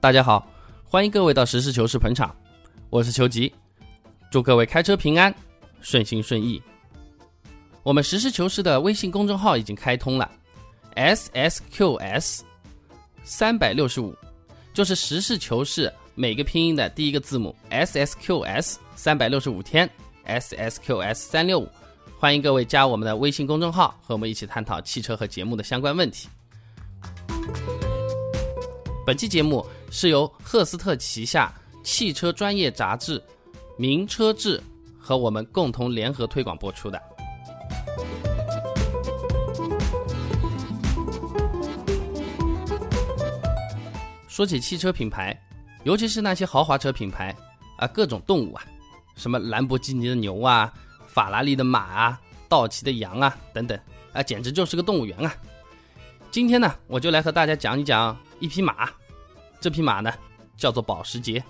大家好，欢迎各位到实事求是捧场，我是裘吉，祝各位开车平安，顺心顺意。我们实事求是的微信公众号已经开通了，SSQS 三百六十五，就是实事求是每个拼音的第一个字母 SSQS 三百六十五天 SSQS 三六五，欢迎各位加我们的微信公众号，和我们一起探讨汽车和节目的相关问题。本期节目是由赫斯特旗下汽车专业杂志《名车志》和我们共同联合推广播出的。说起汽车品牌，尤其是那些豪华车品牌啊，各种动物啊，什么兰博基尼的牛啊，法拉利的马啊，道奇的羊啊，等等啊，简直就是个动物园啊！今天呢，我就来和大家讲一讲一匹马。这匹马呢，叫做保时捷。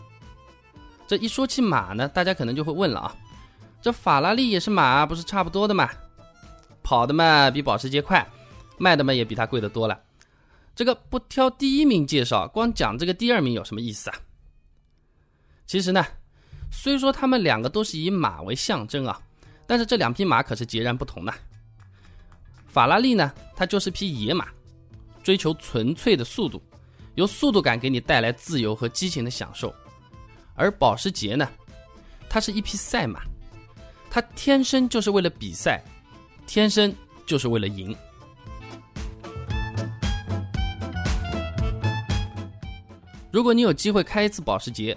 这一说起马呢，大家可能就会问了啊，这法拉利也是马，不是差不多的嘛？跑的嘛比保时捷快，卖的嘛也比它贵得多了。这个不挑第一名介绍，光讲这个第二名有什么意思啊？其实呢，虽说他们两个都是以马为象征啊，但是这两匹马可是截然不同的。法拉利呢，它就是匹野马，追求纯粹的速度。由速度感给你带来自由和激情的享受，而保时捷呢，它是一匹赛马，它天生就是为了比赛，天生就是为了赢。如果你有机会开一次保时捷，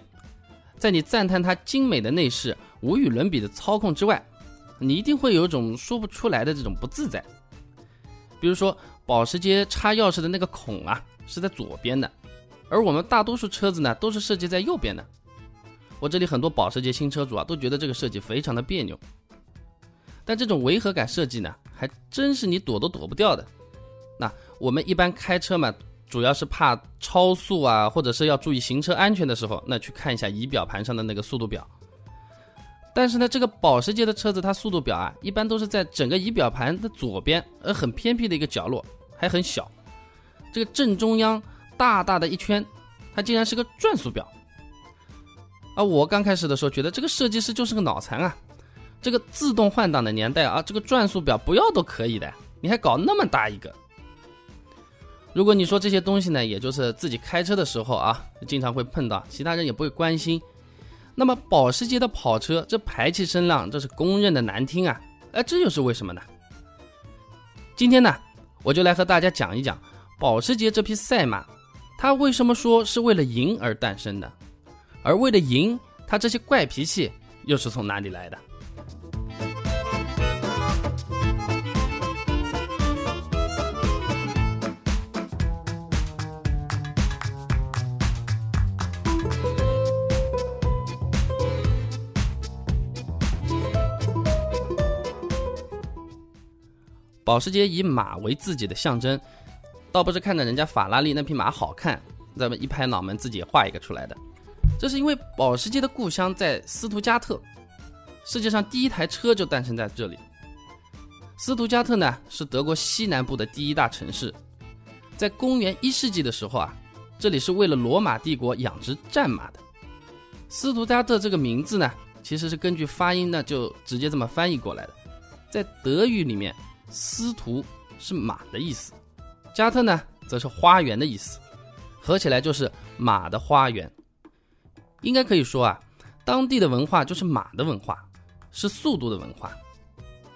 在你赞叹它精美的内饰、无与伦比的操控之外，你一定会有种说不出来的这种不自在。比如说，保时捷插钥匙的那个孔啊。是在左边的，而我们大多数车子呢都是设计在右边的。我这里很多保时捷新车主啊都觉得这个设计非常的别扭，但这种违和感设计呢还真是你躲都躲不掉的。那我们一般开车嘛，主要是怕超速啊，或者是要注意行车安全的时候，那去看一下仪表盘上的那个速度表。但是呢，这个保时捷的车子它速度表啊，一般都是在整个仪表盘的左边，而很偏僻的一个角落，还很小。这个正中央大大的一圈，它竟然是个转速表啊！我刚开始的时候觉得这个设计师就是个脑残啊！这个自动换挡的年代啊，这个转速表不要都可以的，你还搞那么大一个？如果你说这些东西呢，也就是自己开车的时候啊，经常会碰到，其他人也不会关心。那么保时捷的跑车这排气声浪，这是公认的难听啊！哎，这又是为什么呢？今天呢，我就来和大家讲一讲。保时捷这匹赛马，它为什么说是为了赢而诞生的？而为了赢，它这些怪脾气又是从哪里来的？保时捷以马为自己的象征。倒不是看着人家法拉利那匹马好看，咱们一拍脑门自己画一个出来的。这是因为保时捷的故乡在斯图加特，世界上第一台车就诞生在这里。斯图加特呢是德国西南部的第一大城市，在公元一世纪的时候啊，这里是为了罗马帝国养殖战马的。斯图加特这个名字呢，其实是根据发音呢就直接这么翻译过来的，在德语里面，斯图是马的意思。加特呢，则是花园的意思，合起来就是马的花园。应该可以说啊，当地的文化就是马的文化，是速度的文化。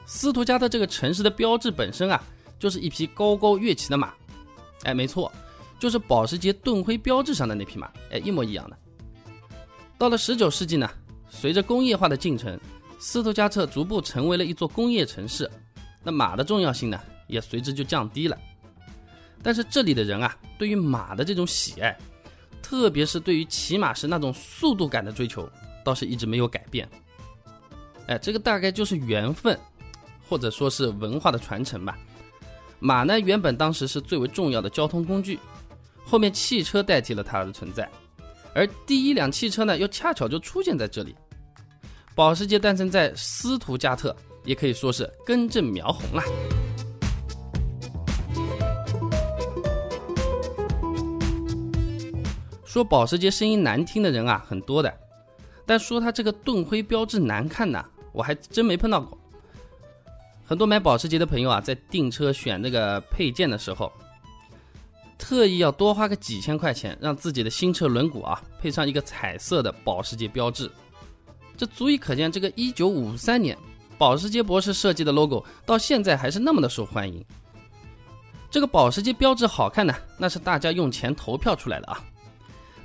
斯图加特这个城市的标志本身啊，就是一匹高高跃起的马。哎，没错，就是保时捷盾徽标志上的那匹马。哎，一模一样的。到了十九世纪呢，随着工业化的进程，斯图加特逐步成为了一座工业城市，那马的重要性呢，也随之就降低了。但是这里的人啊，对于马的这种喜爱，特别是对于骑马时那种速度感的追求，倒是一直没有改变。哎，这个大概就是缘分，或者说是文化的传承吧。马呢，原本当时是最为重要的交通工具，后面汽车代替了它的存在，而第一辆汽车呢，又恰巧就出现在这里。保时捷诞生在斯图加特，也可以说是根正苗红了。说保时捷声音难听的人啊很多的，但说它这个盾徽标志难看呢，我还真没碰到过。很多买保时捷的朋友啊，在订车选那个配件的时候，特意要多花个几千块钱，让自己的新车轮毂啊配上一个彩色的保时捷标志，这足以可见这个1953年保时捷博士设计的 logo 到现在还是那么的受欢迎。这个保时捷标志好看呢，那是大家用钱投票出来的啊。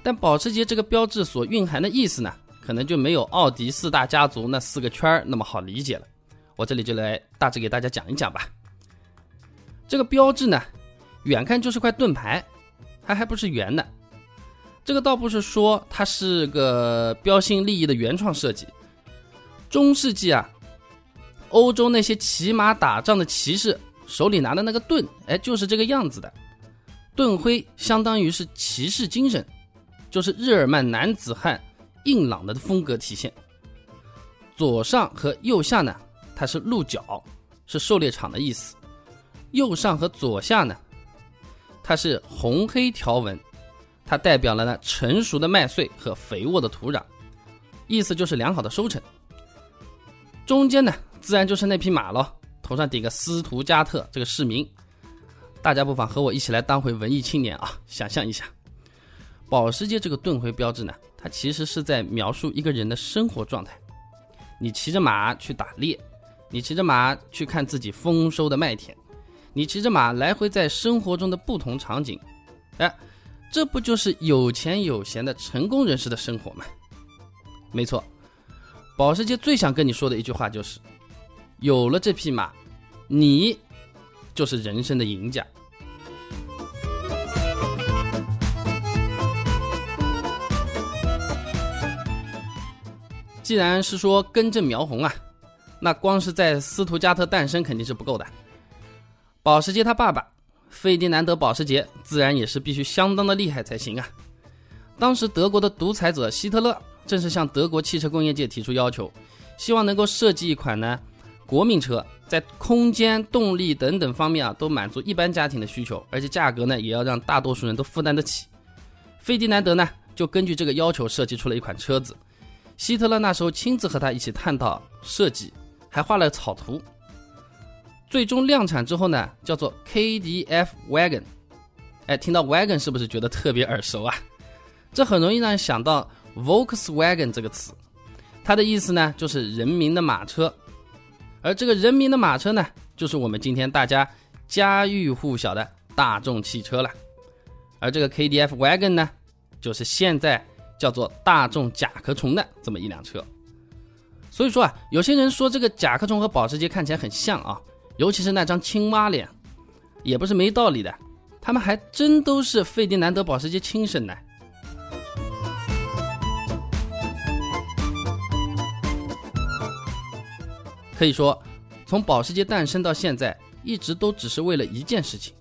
但保时捷这个标志所蕴含的意思呢，可能就没有奥迪四大家族那四个圈儿那么好理解了。我这里就来大致给大家讲一讲吧。这个标志呢，远看就是块盾牌，它还不是圆的。这个倒不是说它是个标新立异的原创设计。中世纪啊，欧洲那些骑马打仗的骑士手里拿的那个盾，哎，就是这个样子的。盾徽相当于是骑士精神。就是日耳曼男子汉硬朗的风格体现。左上和右下呢，它是鹿角，是狩猎场的意思；右上和左下呢，它是红黑条纹，它代表了呢成熟的麦穗和肥沃的土壤，意思就是良好的收成。中间呢，自然就是那匹马喽，头上顶个斯图加特这个市民。大家不妨和我一起来当回文艺青年啊，想象一下。保时捷这个盾徽标志呢，它其实是在描述一个人的生活状态。你骑着马去打猎，你骑着马去看自己丰收的麦田，你骑着马来回在生活中的不同场景，哎，这不就是有钱有闲的成功人士的生活吗？没错，保时捷最想跟你说的一句话就是：有了这匹马，你就是人生的赢家。既然是说根正苗红啊，那光是在斯图加特诞生肯定是不够的。保时捷他爸爸费迪南德·保时捷自然也是必须相当的厉害才行啊。当时德国的独裁者希特勒正是向德国汽车工业界提出要求，希望能够设计一款呢国民车，在空间、动力等等方面啊都满足一般家庭的需求，而且价格呢也要让大多数人都负担得起。费迪南德呢就根据这个要求设计出了一款车子。希特勒那时候亲自和他一起探讨设计，还画了草图。最终量产之后呢，叫做 KDF Wagon。哎，听到 Wagon 是不是觉得特别耳熟啊？这很容易让人想到 Volkswagen 这个词，它的意思呢就是人民的马车。而这个人民的马车呢，就是我们今天大家家喻户晓的大众汽车了。而这个 KDF Wagon 呢，就是现在。叫做大众甲壳虫的这么一辆车，所以说啊，有些人说这个甲壳虫和保时捷看起来很像啊，尤其是那张青蛙脸，也不是没道理的。他们还真都是费迪南德保时捷亲生的。可以说，从保时捷诞生到现在，一直都只是为了一件事情，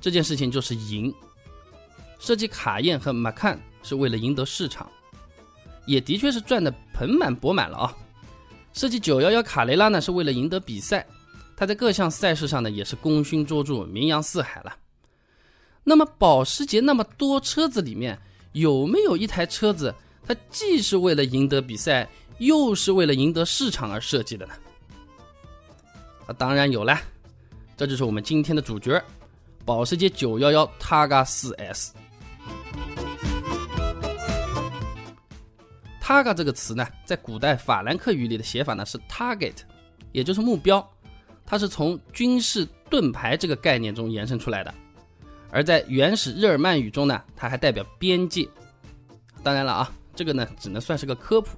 这件事情就是赢。设计卡宴和马看。是为了赢得市场，也的确是赚得盆满钵满了啊！设计911卡雷拉呢，是为了赢得比赛，它在各项赛事上呢也是功勋卓著、名扬四海了。那么保时捷那么多车子里面，有没有一台车子，它既是为了赢得比赛，又是为了赢得市场而设计的呢？啊，当然有了，这就是我们今天的主角——保时捷911 Targa 4S。Targa 这个词呢，在古代法兰克语里的写法呢是 target，也就是目标，它是从军事盾牌这个概念中延伸出来的。而在原始日耳曼语中呢，它还代表边界。当然了啊，这个呢只能算是个科普。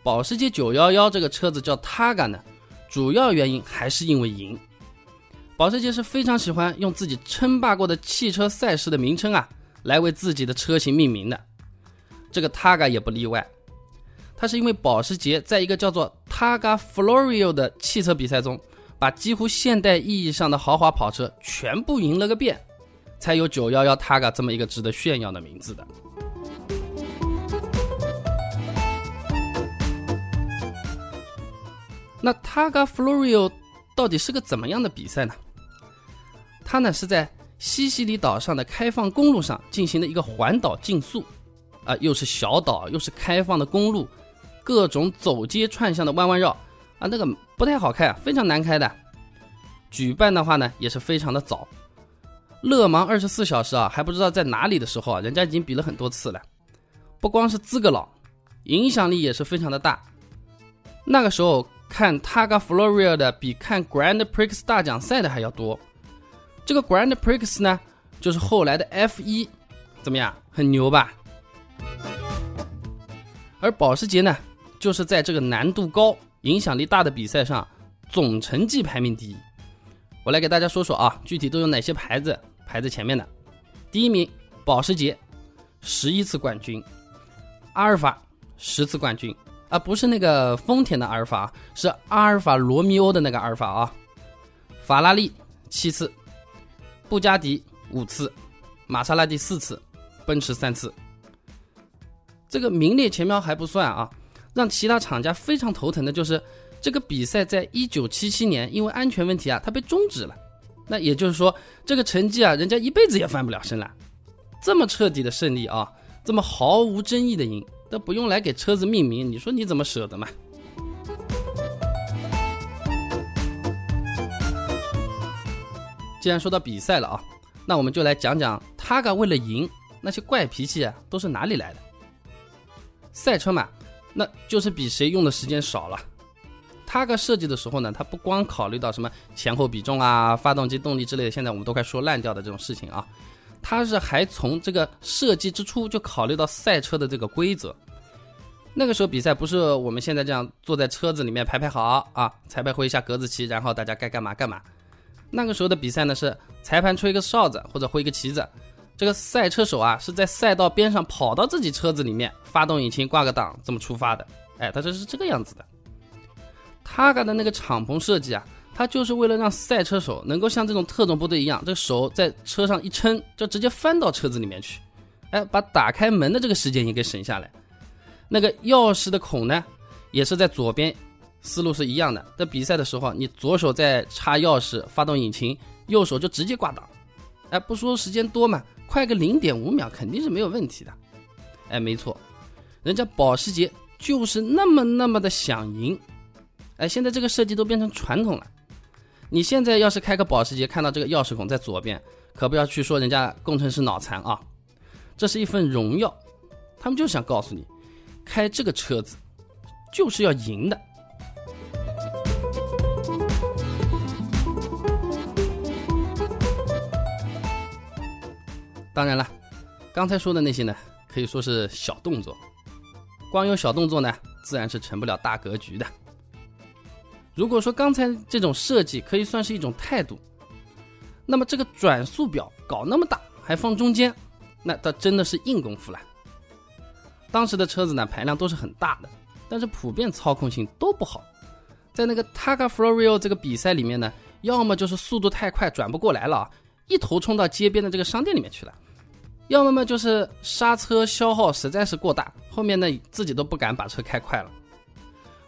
保时捷911这个车子叫 Targa 呢，主要原因还是因为赢。保时捷是非常喜欢用自己称霸过的汽车赛事的名称啊，来为自己的车型命名的。这个 Targa 也不例外。它是因为保时捷在一个叫做 Targa Florio 的汽车比赛中，把几乎现代意义上的豪华跑车全部赢了个遍，才有911 Targa 这么一个值得炫耀的名字的。那 Targa Florio 到底是个怎么样的比赛呢？它呢是在西西里岛上的开放公路上进行了一个环岛竞速，啊，又是小岛，又是开放的公路，各种走街串巷的弯弯绕，啊，那个不太好开，非常难开的。举办的话呢，也是非常的早。勒芒二十四小时啊，还不知道在哪里的时候啊，人家已经比了很多次了。不光是资格老，影响力也是非常的大。那个时候看 Targa Florio 的比看 Grand Prix 大奖赛的还要多。这个 Grand Prix 呢，就是后来的 F1，怎么样？很牛吧？而保时捷呢，就是在这个难度高、影响力大的比赛上，总成绩排名第一。我来给大家说说啊，具体都有哪些牌子排在前面的？第一名，保时捷，十一次冠军；阿尔法，十次冠军。啊，不是那个丰田的阿尔法，是阿尔法罗密欧的那个阿尔法啊。法拉利七次，布加迪五次，玛莎拉蒂四次，奔驰三次。这个名列前茅还不算啊，让其他厂家非常头疼的就是这个比赛在一九七七年因为安全问题啊，它被终止了。那也就是说，这个成绩啊，人家一辈子也翻不了身了。这么彻底的胜利啊，这么毫无争议的赢。都不用来给车子命名，你说你怎么舍得嘛？既然说到比赛了啊，那我们就来讲讲 Targa 为了赢那些怪脾气啊，都是哪里来的？赛车嘛，那就是比谁用的时间少了。Targa 设计的时候呢，它不光考虑到什么前后比重啊、发动机动力之类的，现在我们都快说烂掉的这种事情啊。他是还从这个设计之初就考虑到赛车的这个规则。那个时候比赛不是我们现在这样坐在车子里面排排好啊，裁判挥一下格子旗，然后大家该干嘛干嘛。那个时候的比赛呢是裁判吹一个哨子或者挥一个旗子，这个赛车手啊是在赛道边上跑到自己车子里面，发动引擎挂个档这么出发的。哎，他这是这个样子的。他干的那个敞篷设计啊。他就是为了让赛车手能够像这种特种部队一样，这个手在车上一撑，就直接翻到车子里面去，哎，把打开门的这个时间也给省下来。那个钥匙的孔呢，也是在左边，思路是一样的。在比赛的时候，你左手在插钥匙发动引擎，右手就直接挂档。哎，不说时间多嘛，快个零点五秒肯定是没有问题的。哎，没错，人家保时捷就是那么那么的想赢。哎，现在这个设计都变成传统了。你现在要是开个保时捷，看到这个钥匙孔在左边，可不要去说人家工程师脑残啊！这是一份荣耀，他们就想告诉你，开这个车子就是要赢的。当然了，刚才说的那些呢，可以说是小动作，光有小动作呢，自然是成不了大格局的。如果说刚才这种设计可以算是一种态度，那么这个转速表搞那么大还放中间，那它真的是硬功夫了。当时的车子呢排量都是很大的，但是普遍操控性都不好。在那个 Targa Florio 这个比赛里面呢，要么就是速度太快转不过来了，一头冲到街边的这个商店里面去了；要么嘛就是刹车消耗实在是过大，后面呢自己都不敢把车开快了。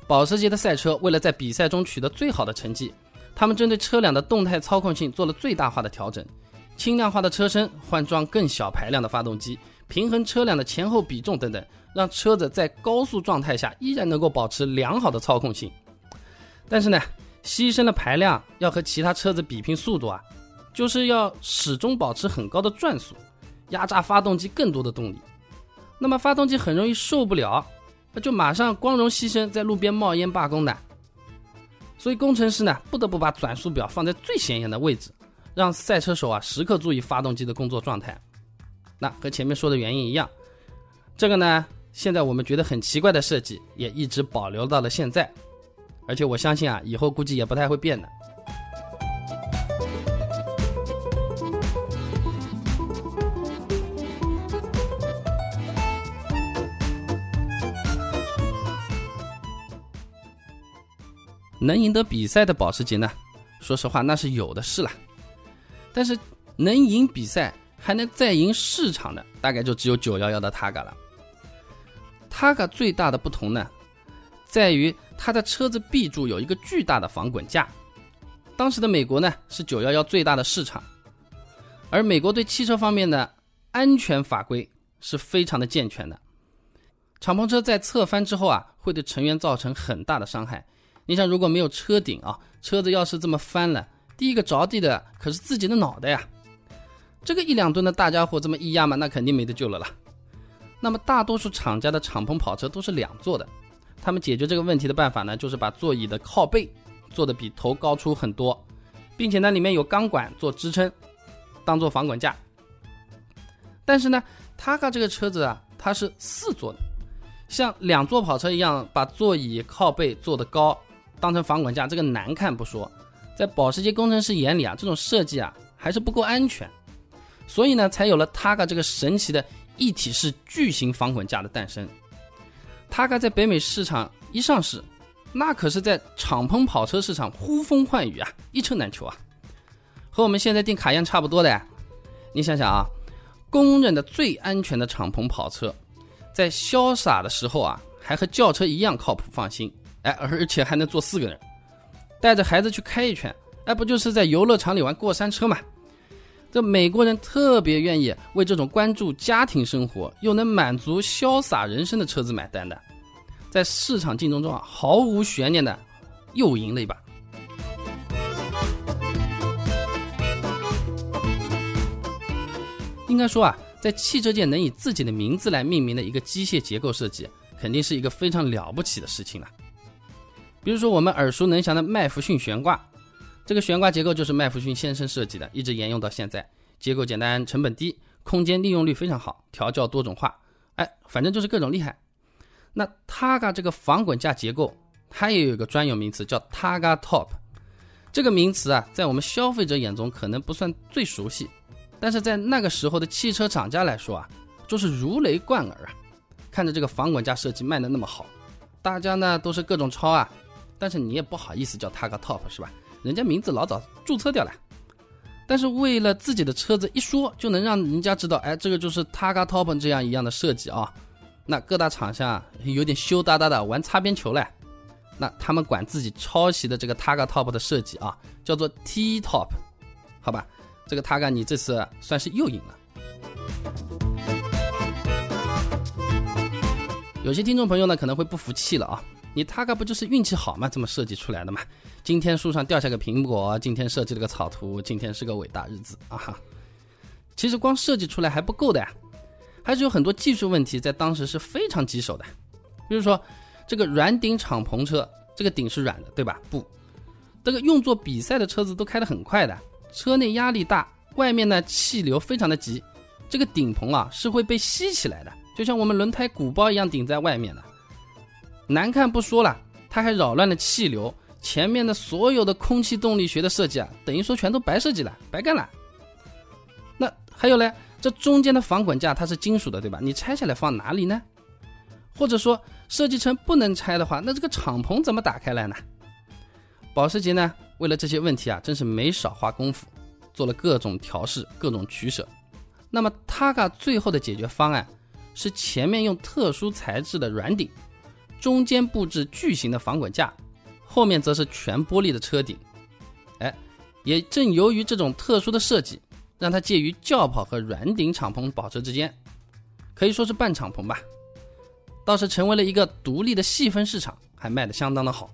保时捷的赛车为了在比赛中取得最好的成绩，他们针对车辆的动态操控性做了最大化的调整，轻量化的车身，换装更小排量的发动机，平衡车辆的前后比重等等，让车子在高速状态下依然能够保持良好的操控性。但是呢，牺牲了排量，要和其他车子比拼速度啊，就是要始终保持很高的转速，压榨发动机更多的动力。那么发动机很容易受不了。那就马上光荣牺牲，在路边冒烟罢工的。所以工程师呢，不得不把转速表放在最显眼的位置，让赛车手啊时刻注意发动机的工作状态。那和前面说的原因一样，这个呢，现在我们觉得很奇怪的设计，也一直保留到了现在。而且我相信啊，以后估计也不太会变的。能赢得比赛的保时捷呢？说实话，那是有的是了。但是能赢比赛还能再赢市场的，大概就只有911的 Targa 了。Targa 最大的不同呢，在于它的车子 B 柱有一个巨大的防滚架。当时的美国呢，是911最大的市场。而美国对汽车方面的安全法规是非常的健全的。敞篷车在侧翻之后啊，会对成员造成很大的伤害。你想，如果没有车顶啊，车子要是这么翻了，第一个着地的可是自己的脑袋呀。这个一两吨的大家伙这么一压嘛，那肯定没得救了啦。那么大多数厂家的敞篷跑车都是两座的，他们解决这个问题的办法呢，就是把座椅的靠背做的比头高出很多，并且呢里面有钢管做支撑，当做防滚架。但是呢，Targa 这个车子啊，它是四座的。像两座跑车一样把座椅靠背做得高，当成防滚架，这个难看不说，在保时捷工程师眼里啊，这种设计啊还是不够安全，所以呢，才有了 Targa 这个神奇的一体式巨型防滚架的诞生。tag 在北美市场一上市，那可是在敞篷跑车市场呼风唤雨啊，一车难求啊，和我们现在订卡宴差不多的呀。你想想啊，公认的最安全的敞篷跑车。在潇洒的时候啊，还和轿车一样靠谱放心，哎，而且还能坐四个人，带着孩子去开一圈，哎，不就是在游乐场里玩过山车吗？这美国人特别愿意为这种关注家庭生活又能满足潇洒人生的车子买单的，在市场竞争中啊，毫无悬念的又赢了一把。应该说啊。在汽车界能以自己的名字来命名的一个机械结构设计，肯定是一个非常了不起的事情了。比如说我们耳熟能详的麦弗逊悬挂，这个悬挂结构就是麦弗逊先生设计的，一直沿用到现在。结构简单，成本低，空间利用率非常好，调教多种化，哎，反正就是各种厉害。那 Targa 这个防滚架结构，它也有一个专有名词叫 Targa Top。这个名词啊，在我们消费者眼中可能不算最熟悉。但是在那个时候的汽车厂家来说啊，就是如雷贯耳啊！看着这个防滚架设计卖的那么好，大家呢都是各种抄啊。但是你也不好意思叫 tag top 是吧？人家名字老早注册掉了。但是为了自己的车子一说就能让人家知道，哎，这个就是 Targa Top 这样一样的设计啊。那各大厂商有点羞答答的玩擦边球了。那他们管自己抄袭的这个 Targa Top 的设计啊，叫做 T Top，好吧？这个他干，你这次算是又赢了。有些听众朋友呢可能会不服气了啊，你他干不就是运气好吗？这么设计出来的嘛？今天树上掉下个苹果，今天设计了个草图，今天是个伟大日子啊！哈，其实光设计出来还不够的呀，还是有很多技术问题在当时是非常棘手的。比如说这个软顶敞篷车，这个顶是软的，对吧？不，这个用作比赛的车子都开得很快的。车内压力大，外面呢气流非常的急，这个顶棚啊是会被吸起来的，就像我们轮胎鼓包一样顶在外面的。难看不说了，它还扰乱了气流，前面的所有的空气动力学的设计啊，等于说全都白设计了，白干了。那还有嘞，这中间的防滚架它是金属的，对吧？你拆下来放哪里呢？或者说设计成不能拆的话，那这个敞篷怎么打开来呢？保时捷呢？为了这些问题啊，真是没少花功夫，做了各种调试、各种取舍。那么 Targa 最后的解决方案是前面用特殊材质的软顶，中间布置巨型的防滚架，后面则是全玻璃的车顶。哎，也正由于这种特殊的设计，让它介于轿跑和软顶敞篷跑车之间，可以说是半敞篷吧。倒是成为了一个独立的细分市场，还卖得相当的好。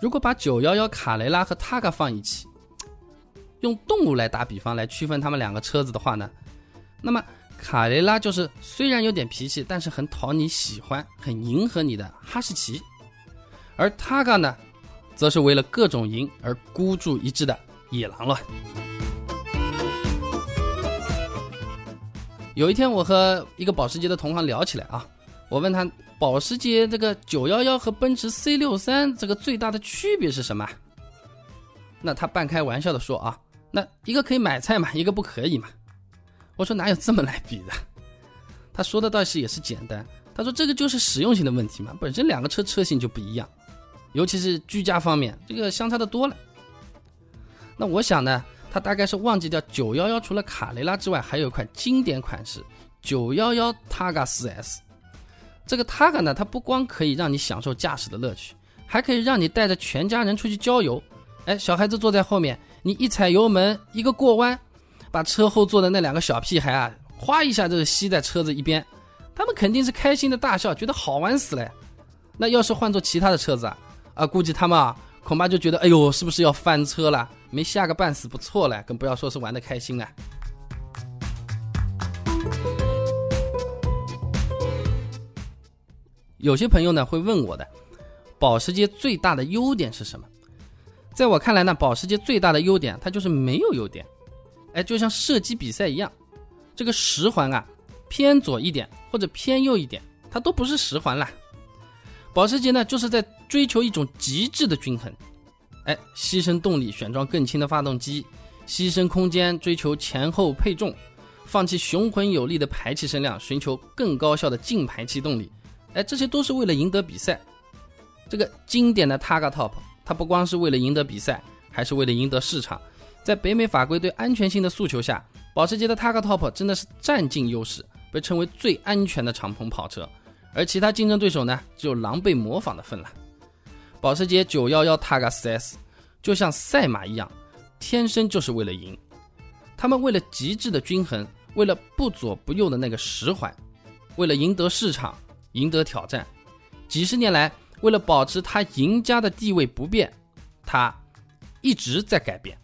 如果把911卡雷拉和 Targa 放一起，用动物来打比方来区分他们两个车子的话呢，那么卡雷拉就是虽然有点脾气，但是很讨你喜欢、很迎合你的哈士奇，而 Targa 呢，则是为了各种赢而孤注一掷的野狼了。有一天，我和一个保时捷的同行聊起来啊，我问他。保时捷这个911和奔驰 C63 这个最大的区别是什么？那他半开玩笑的说啊，那一个可以买菜嘛，一个不可以嘛。我说哪有这么来比的？他说的倒是也是简单。他说这个就是实用性的问题嘛，本身两个车车型就不一样，尤其是居家方面，这个相差的多了。那我想呢，他大概是忘记掉911除了卡雷拉之外，还有一款经典款式911 Targa 4S。这个 Targa 呢，它不光可以让你享受驾驶的乐趣，还可以让你带着全家人出去郊游。哎，小孩子坐在后面，你一踩油门，一个过弯，把车后座的那两个小屁孩啊，哗一下就吸在车子一边，他们肯定是开心的大笑，觉得好玩死了。那要是换做其他的车子啊，啊，估计他们啊，恐怕就觉得，哎呦，是不是要翻车了？没吓个半死不错了，更不要说是玩的开心了。有些朋友呢会问我的，保时捷最大的优点是什么？在我看来呢，保时捷最大的优点它就是没有优点。哎，就像射击比赛一样，这个十环啊，偏左一点或者偏右一点，它都不是十环了。保时捷呢，就是在追求一种极致的均衡。哎，牺牲动力选装更轻的发动机，牺牲空间追求前后配重，放弃雄浑有力的排气声量，寻求更高效的进排气动力。哎，这些都是为了赢得比赛。这个经典的 Targa Top，它不光是为了赢得比赛，还是为了赢得市场。在北美法规对安全性的诉求下，保时捷的 Targa Top 真的是占尽优势，被称为最安全的敞篷跑车。而其他竞争对手呢，只有狼狈模仿的份了。保时捷911 Targa 4S 就像赛马一样，天生就是为了赢。他们为了极致的均衡，为了不左不右的那个十环，为了赢得市场。赢得挑战，几十年来，为了保持他赢家的地位不变，他一直在改变。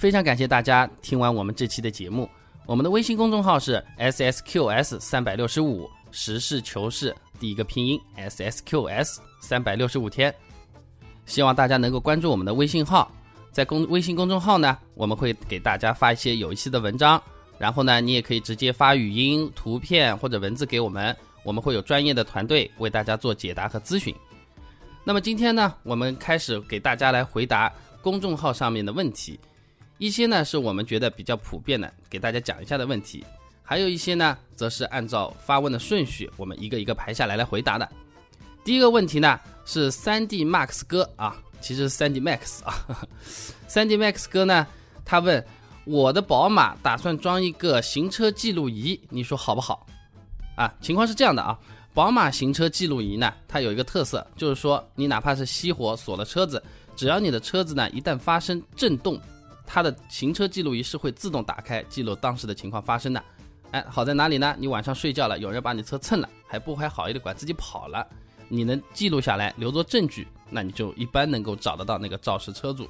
非常感谢大家听完我们这期的节目，我们的微信公众号是 S S Q S 三百六十五，实事求是。第一个拼音 S S Q S 三百六十五天，希望大家能够关注我们的微信号，在公微信公众号呢，我们会给大家发一些有意思的文章，然后呢，你也可以直接发语音、图片或者文字给我们，我们会有专业的团队为大家做解答和咨询。那么今天呢，我们开始给大家来回答公众号上面的问题，一些呢是我们觉得比较普遍的，给大家讲一下的问题。还有一些呢，则是按照发问的顺序，我们一个一个排下来来回答的。第一个问题呢是 三 D Max 哥啊，其实是三 D Max 啊，三 D Max 哥呢，他问我的宝马打算装一个行车记录仪，你说好不好？啊，情况是这样的啊，宝马行车记录仪呢，它有一个特色，就是说你哪怕是熄火锁了车子，只要你的车子呢一旦发生震动，它的行车记录仪是会自动打开记录当时的情况发生的。哎，好在哪里呢？你晚上睡觉了，有人把你车蹭了，还不怀好一点，管自己跑了，你能记录下来，留作证据，那你就一般能够找得到那个肇事车主。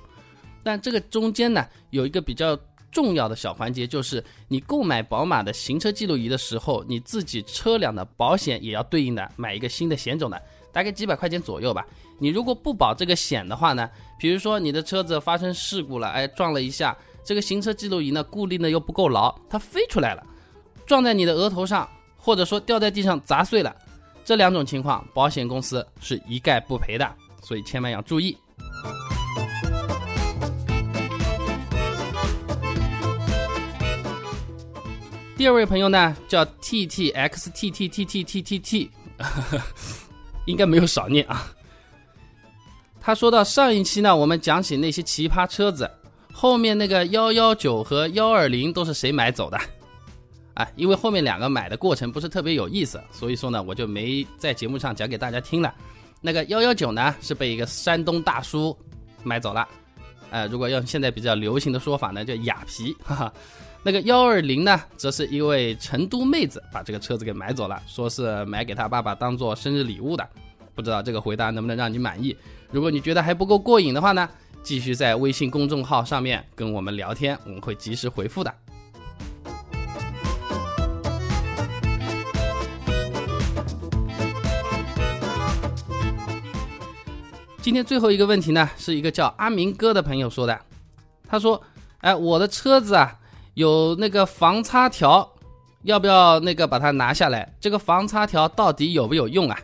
但这个中间呢，有一个比较重要的小环节，就是你购买宝马的行车记录仪的时候，你自己车辆的保险也要对应的买一个新的险种的，大概几百块钱左右吧。你如果不保这个险的话呢，比如说你的车子发生事故了，哎，撞了一下，这个行车记录仪呢固定的又不够牢，它飞出来了。撞在你的额头上，或者说掉在地上砸碎了，这两种情况，保险公司是一概不赔的，所以千万要注意。第二位朋友呢，叫 T T X T T T T T T T，应该没有少念啊。他说到上一期呢，我们讲起那些奇葩车子，后面那个幺幺九和幺二零都是谁买走的？啊，因为后面两个买的过程不是特别有意思，所以说呢，我就没在节目上讲给大家听了。那个幺幺九呢，是被一个山东大叔买走了，呃，如果用现在比较流行的说法呢，叫雅皮。哈哈。那个幺二零呢，则是一位成都妹子把这个车子给买走了，说是买给她爸爸当做生日礼物的。不知道这个回答能不能让你满意？如果你觉得还不够过瘾的话呢，继续在微信公众号上面跟我们聊天，我们会及时回复的。今天最后一个问题呢，是一个叫阿明哥的朋友说的。他说：“哎，我的车子啊，有那个防擦条，要不要那个把它拿下来？这个防擦条到底有没有用啊？”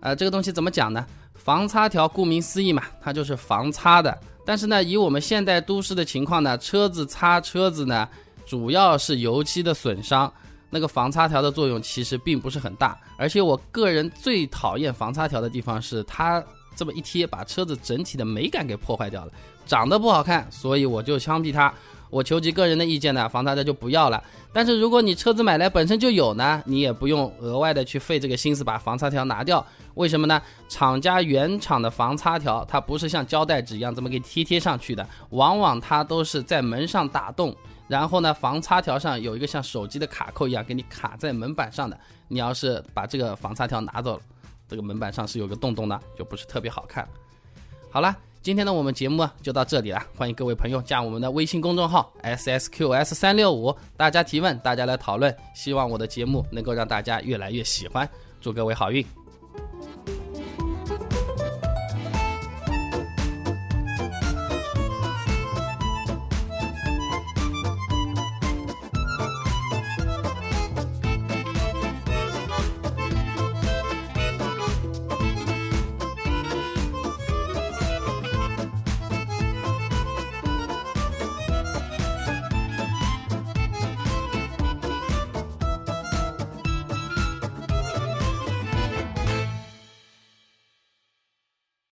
啊，这个东西怎么讲呢？防擦条顾名思义嘛，它就是防擦的。但是呢，以我们现代都市的情况呢，车子擦车子呢，主要是油漆的损伤。那个防擦条的作用其实并不是很大，而且我个人最讨厌防擦条的地方是它这么一贴，把车子整体的美感给破坏掉了，长得不好看，所以我就枪毙它。我求其个人的意见呢，防擦条就不要了。但是如果你车子买来本身就有呢，你也不用额外的去费这个心思把防擦条拿掉。为什么呢？厂家原厂的防擦条它不是像胶带纸一样这么给贴贴上去的，往往它都是在门上打洞，然后呢防擦条上有一个像手机的卡扣一样给你卡在门板上的。你要是把这个防擦条拿走了，这个门板上是有个洞洞的，就不是特别好看。好了。今天的我们节目就到这里了，欢迎各位朋友加我们的微信公众号 s s q s 三六五，大家提问，大家来讨论，希望我的节目能够让大家越来越喜欢，祝各位好运。